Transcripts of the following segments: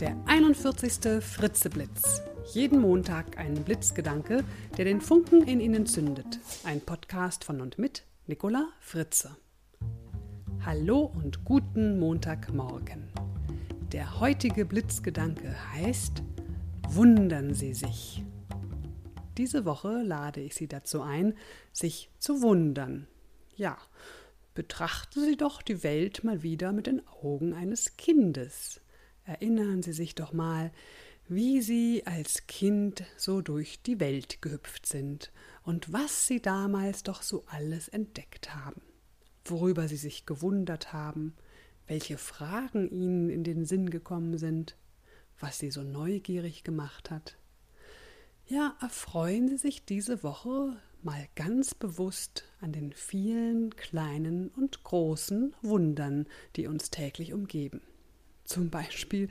Der 41. Fritzeblitz. Jeden Montag ein Blitzgedanke, der den Funken in Ihnen zündet. Ein Podcast von und mit Nicola Fritze. Hallo und guten Montagmorgen. Der heutige Blitzgedanke heißt Wundern Sie sich. Diese Woche lade ich Sie dazu ein, sich zu wundern. Ja, betrachten Sie doch die Welt mal wieder mit den Augen eines Kindes. Erinnern Sie sich doch mal, wie Sie als Kind so durch die Welt gehüpft sind und was Sie damals doch so alles entdeckt haben, worüber Sie sich gewundert haben, welche Fragen Ihnen in den Sinn gekommen sind, was Sie so neugierig gemacht hat. Ja, erfreuen Sie sich diese Woche mal ganz bewusst an den vielen kleinen und großen Wundern, die uns täglich umgeben. Zum Beispiel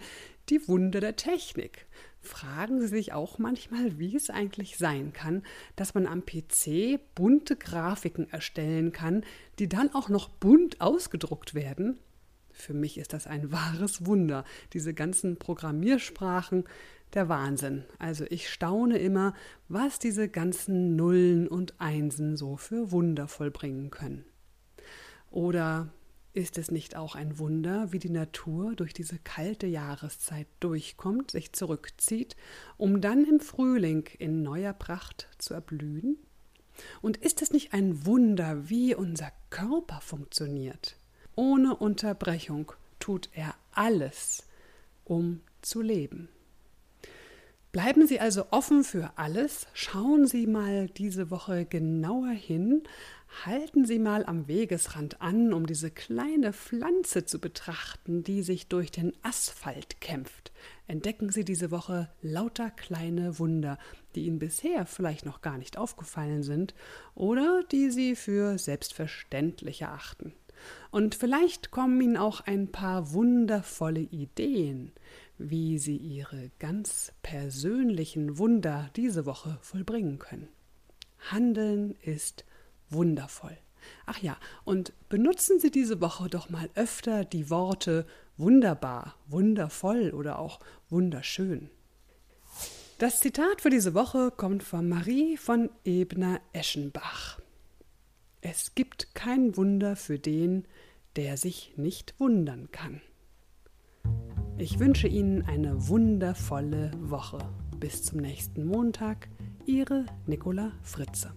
die Wunder der Technik. Fragen Sie sich auch manchmal, wie es eigentlich sein kann, dass man am PC bunte Grafiken erstellen kann, die dann auch noch bunt ausgedruckt werden? Für mich ist das ein wahres Wunder, diese ganzen Programmiersprachen, der Wahnsinn. Also ich staune immer, was diese ganzen Nullen und Einsen so für Wunder vollbringen können. Oder ist es nicht auch ein Wunder, wie die Natur durch diese kalte Jahreszeit durchkommt, sich zurückzieht, um dann im Frühling in neuer Pracht zu erblühen? Und ist es nicht ein Wunder, wie unser Körper funktioniert? Ohne Unterbrechung tut er alles, um zu leben. Bleiben Sie also offen für alles, schauen Sie mal diese Woche genauer hin, halten Sie mal am Wegesrand an, um diese kleine Pflanze zu betrachten, die sich durch den Asphalt kämpft. Entdecken Sie diese Woche lauter kleine Wunder, die Ihnen bisher vielleicht noch gar nicht aufgefallen sind oder die Sie für selbstverständlich erachten. Und vielleicht kommen Ihnen auch ein paar wundervolle Ideen, wie Sie Ihre ganz persönlichen Wunder diese Woche vollbringen können. Handeln ist wundervoll. Ach ja, und benutzen Sie diese Woche doch mal öfter die Worte wunderbar, wundervoll oder auch wunderschön. Das Zitat für diese Woche kommt von Marie von Ebner-Eschenbach. Es gibt kein Wunder für den, der sich nicht wundern kann. Ich wünsche Ihnen eine wundervolle Woche. Bis zum nächsten Montag. Ihre Nicola Fritze.